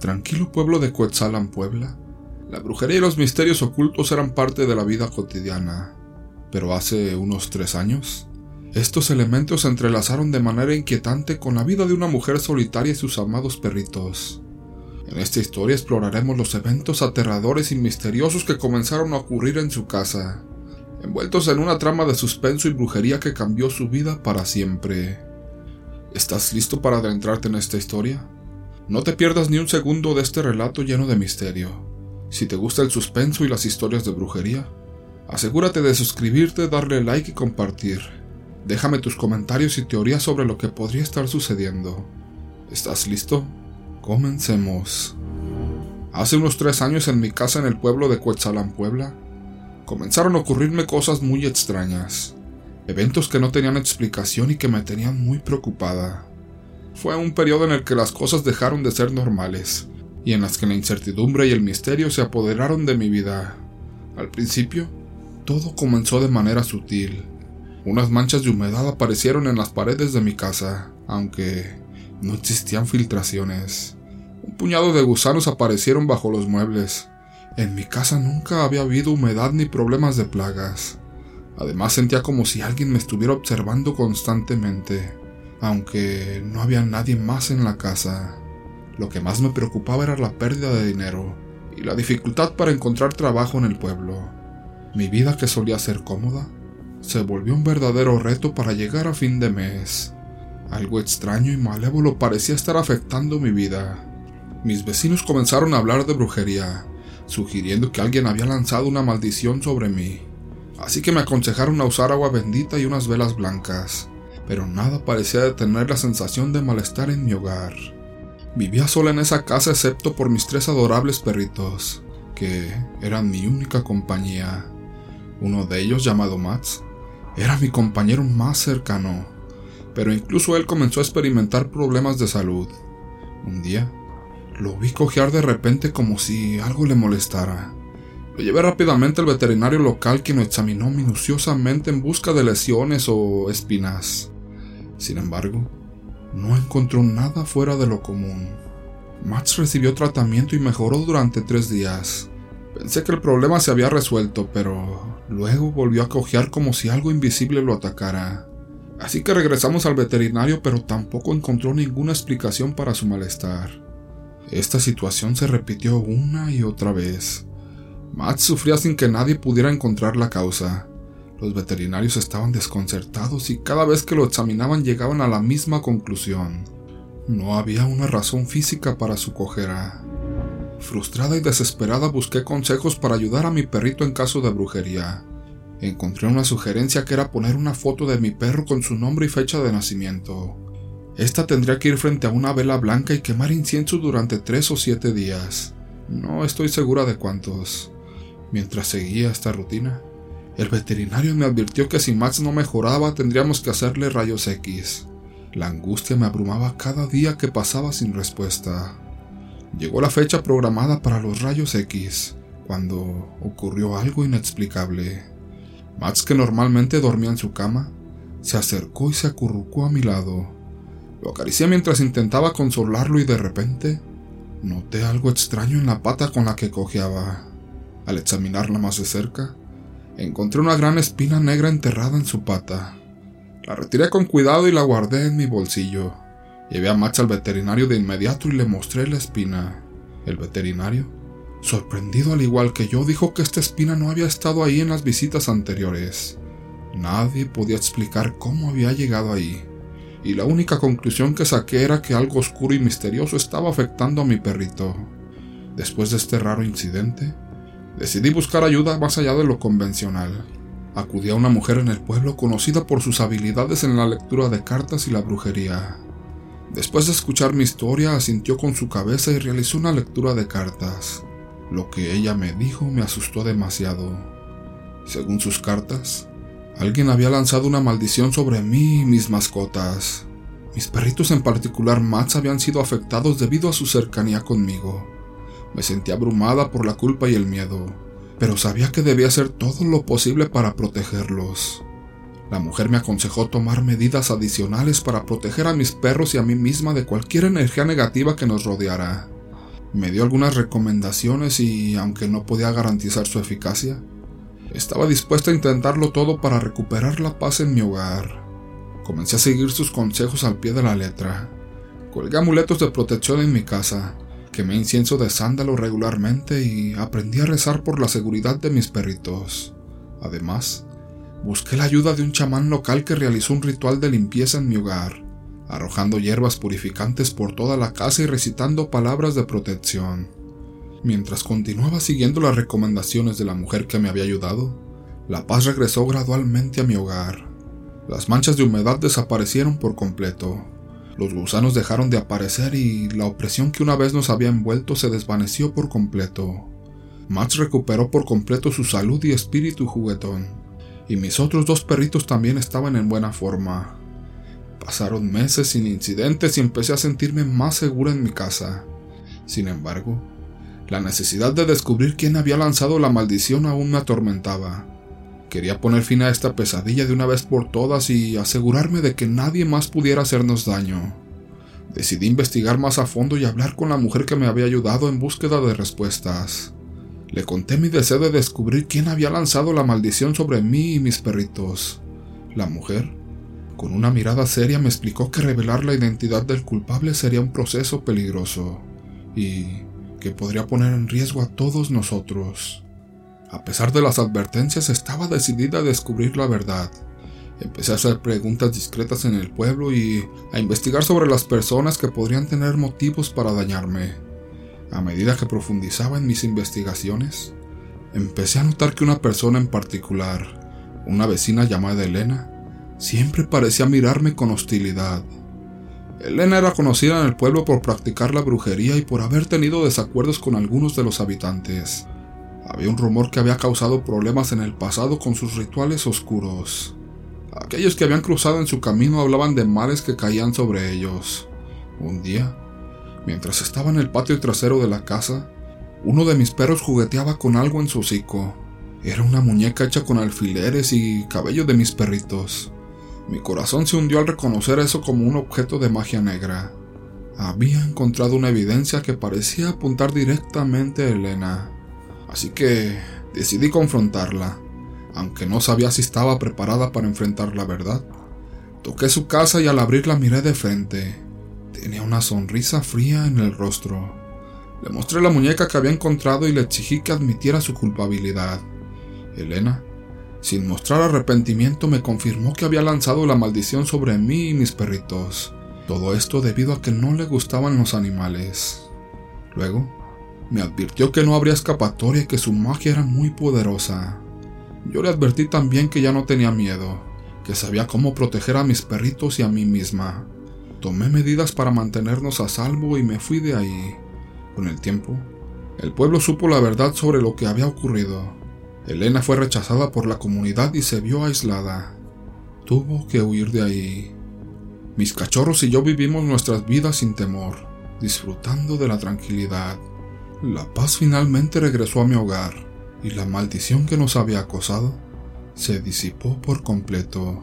tranquilo pueblo de Coetzalan, Puebla, la brujería y los misterios ocultos eran parte de la vida cotidiana. Pero hace unos tres años, estos elementos se entrelazaron de manera inquietante con la vida de una mujer solitaria y sus amados perritos. En esta historia exploraremos los eventos aterradores y misteriosos que comenzaron a ocurrir en su casa, envueltos en una trama de suspenso y brujería que cambió su vida para siempre. ¿Estás listo para adentrarte en esta historia? No te pierdas ni un segundo de este relato lleno de misterio. Si te gusta el suspenso y las historias de brujería, asegúrate de suscribirte, darle like y compartir. Déjame tus comentarios y teorías sobre lo que podría estar sucediendo. ¿Estás listo? Comencemos. Hace unos tres años en mi casa en el pueblo de Cuetzalán, Puebla, comenzaron a ocurrirme cosas muy extrañas, eventos que no tenían explicación y que me tenían muy preocupada. Fue un periodo en el que las cosas dejaron de ser normales, y en las que la incertidumbre y el misterio se apoderaron de mi vida. Al principio, todo comenzó de manera sutil. Unas manchas de humedad aparecieron en las paredes de mi casa, aunque no existían filtraciones. Un puñado de gusanos aparecieron bajo los muebles. En mi casa nunca había habido humedad ni problemas de plagas. Además sentía como si alguien me estuviera observando constantemente, aunque no había nadie más en la casa. Lo que más me preocupaba era la pérdida de dinero y la dificultad para encontrar trabajo en el pueblo. Mi vida, que solía ser cómoda, se volvió un verdadero reto para llegar a fin de mes. Algo extraño y malévolo parecía estar afectando mi vida. Mis vecinos comenzaron a hablar de brujería, sugiriendo que alguien había lanzado una maldición sobre mí. Así que me aconsejaron a usar agua bendita y unas velas blancas, pero nada parecía detener la sensación de malestar en mi hogar. Vivía sola en esa casa excepto por mis tres adorables perritos, que eran mi única compañía. Uno de ellos, llamado Mats, era mi compañero más cercano, pero incluso él comenzó a experimentar problemas de salud. Un día, lo vi cojear de repente como si algo le molestara. Lo llevé rápidamente al veterinario local quien lo examinó minuciosamente en busca de lesiones o espinas. Sin embargo, no encontró nada fuera de lo común. Max recibió tratamiento y mejoró durante tres días. Pensé que el problema se había resuelto, pero luego volvió a cojear como si algo invisible lo atacara. Así que regresamos al veterinario, pero tampoco encontró ninguna explicación para su malestar. Esta situación se repitió una y otra vez. Matt sufría sin que nadie pudiera encontrar la causa. Los veterinarios estaban desconcertados y cada vez que lo examinaban llegaban a la misma conclusión. No había una razón física para su cojera. Frustrada y desesperada busqué consejos para ayudar a mi perrito en caso de brujería. Encontré una sugerencia que era poner una foto de mi perro con su nombre y fecha de nacimiento. Esta tendría que ir frente a una vela blanca y quemar incienso durante tres o siete días. No estoy segura de cuántos. Mientras seguía esta rutina, el veterinario me advirtió que si Max no mejoraba tendríamos que hacerle rayos X. La angustia me abrumaba cada día que pasaba sin respuesta. Llegó la fecha programada para los rayos X, cuando ocurrió algo inexplicable. Max, que normalmente dormía en su cama, se acercó y se acurrucó a mi lado. Lo acaricié mientras intentaba consolarlo y de repente noté algo extraño en la pata con la que cojeaba. Al examinarla más de cerca, encontré una gran espina negra enterrada en su pata. La retiré con cuidado y la guardé en mi bolsillo. Llevé a Max al veterinario de inmediato y le mostré la espina. El veterinario, sorprendido al igual que yo, dijo que esta espina no había estado ahí en las visitas anteriores. Nadie podía explicar cómo había llegado ahí, y la única conclusión que saqué era que algo oscuro y misterioso estaba afectando a mi perrito. Después de este raro incidente, decidí buscar ayuda más allá de lo convencional. Acudí a una mujer en el pueblo conocida por sus habilidades en la lectura de cartas y la brujería. Después de escuchar mi historia, asintió con su cabeza y realizó una lectura de cartas. Lo que ella me dijo me asustó demasiado. Según sus cartas, alguien había lanzado una maldición sobre mí y mis mascotas. Mis perritos en particular Max habían sido afectados debido a su cercanía conmigo. Me sentí abrumada por la culpa y el miedo, pero sabía que debía hacer todo lo posible para protegerlos. La mujer me aconsejó tomar medidas adicionales para proteger a mis perros y a mí misma de cualquier energía negativa que nos rodeara. Me dio algunas recomendaciones y, aunque no podía garantizar su eficacia, estaba dispuesta a intentarlo todo para recuperar la paz en mi hogar. Comencé a seguir sus consejos al pie de la letra. Colgué amuletos de protección en mi casa, quemé incienso de sándalo regularmente y aprendí a rezar por la seguridad de mis perritos. Además, busqué la ayuda de un chamán local que realizó un ritual de limpieza en mi hogar arrojando hierbas purificantes por toda la casa y recitando palabras de protección. Mientras continuaba siguiendo las recomendaciones de la mujer que me había ayudado, la paz regresó gradualmente a mi hogar. Las manchas de humedad desaparecieron por completo. Los gusanos dejaron de aparecer y la opresión que una vez nos había envuelto se desvaneció por completo. Max recuperó por completo su salud y espíritu juguetón, y mis otros dos perritos también estaban en buena forma. Pasaron meses sin incidentes y empecé a sentirme más segura en mi casa. Sin embargo, la necesidad de descubrir quién había lanzado la maldición aún me atormentaba. Quería poner fin a esta pesadilla de una vez por todas y asegurarme de que nadie más pudiera hacernos daño. Decidí investigar más a fondo y hablar con la mujer que me había ayudado en búsqueda de respuestas. Le conté mi deseo de descubrir quién había lanzado la maldición sobre mí y mis perritos. La mujer con una mirada seria me explicó que revelar la identidad del culpable sería un proceso peligroso y que podría poner en riesgo a todos nosotros. A pesar de las advertencias, estaba decidida a descubrir la verdad. Empecé a hacer preguntas discretas en el pueblo y a investigar sobre las personas que podrían tener motivos para dañarme. A medida que profundizaba en mis investigaciones, empecé a notar que una persona en particular, una vecina llamada Elena, siempre parecía mirarme con hostilidad. Elena era conocida en el pueblo por practicar la brujería y por haber tenido desacuerdos con algunos de los habitantes. Había un rumor que había causado problemas en el pasado con sus rituales oscuros. Aquellos que habían cruzado en su camino hablaban de males que caían sobre ellos. Un día, mientras estaba en el patio trasero de la casa, uno de mis perros jugueteaba con algo en su hocico. Era una muñeca hecha con alfileres y cabello de mis perritos. Mi corazón se hundió al reconocer eso como un objeto de magia negra. Había encontrado una evidencia que parecía apuntar directamente a Elena, así que decidí confrontarla, aunque no sabía si estaba preparada para enfrentar la verdad. Toqué su casa y al abrirla miré de frente. Tenía una sonrisa fría en el rostro. Le mostré la muñeca que había encontrado y le exigí que admitiera su culpabilidad. Elena sin mostrar arrepentimiento me confirmó que había lanzado la maldición sobre mí y mis perritos. Todo esto debido a que no le gustaban los animales. Luego, me advirtió que no habría escapatoria y que su magia era muy poderosa. Yo le advertí también que ya no tenía miedo, que sabía cómo proteger a mis perritos y a mí misma. Tomé medidas para mantenernos a salvo y me fui de ahí. Con el tiempo, el pueblo supo la verdad sobre lo que había ocurrido. Elena fue rechazada por la comunidad y se vio aislada. Tuvo que huir de ahí. Mis cachorros y yo vivimos nuestras vidas sin temor, disfrutando de la tranquilidad. La paz finalmente regresó a mi hogar y la maldición que nos había acosado se disipó por completo.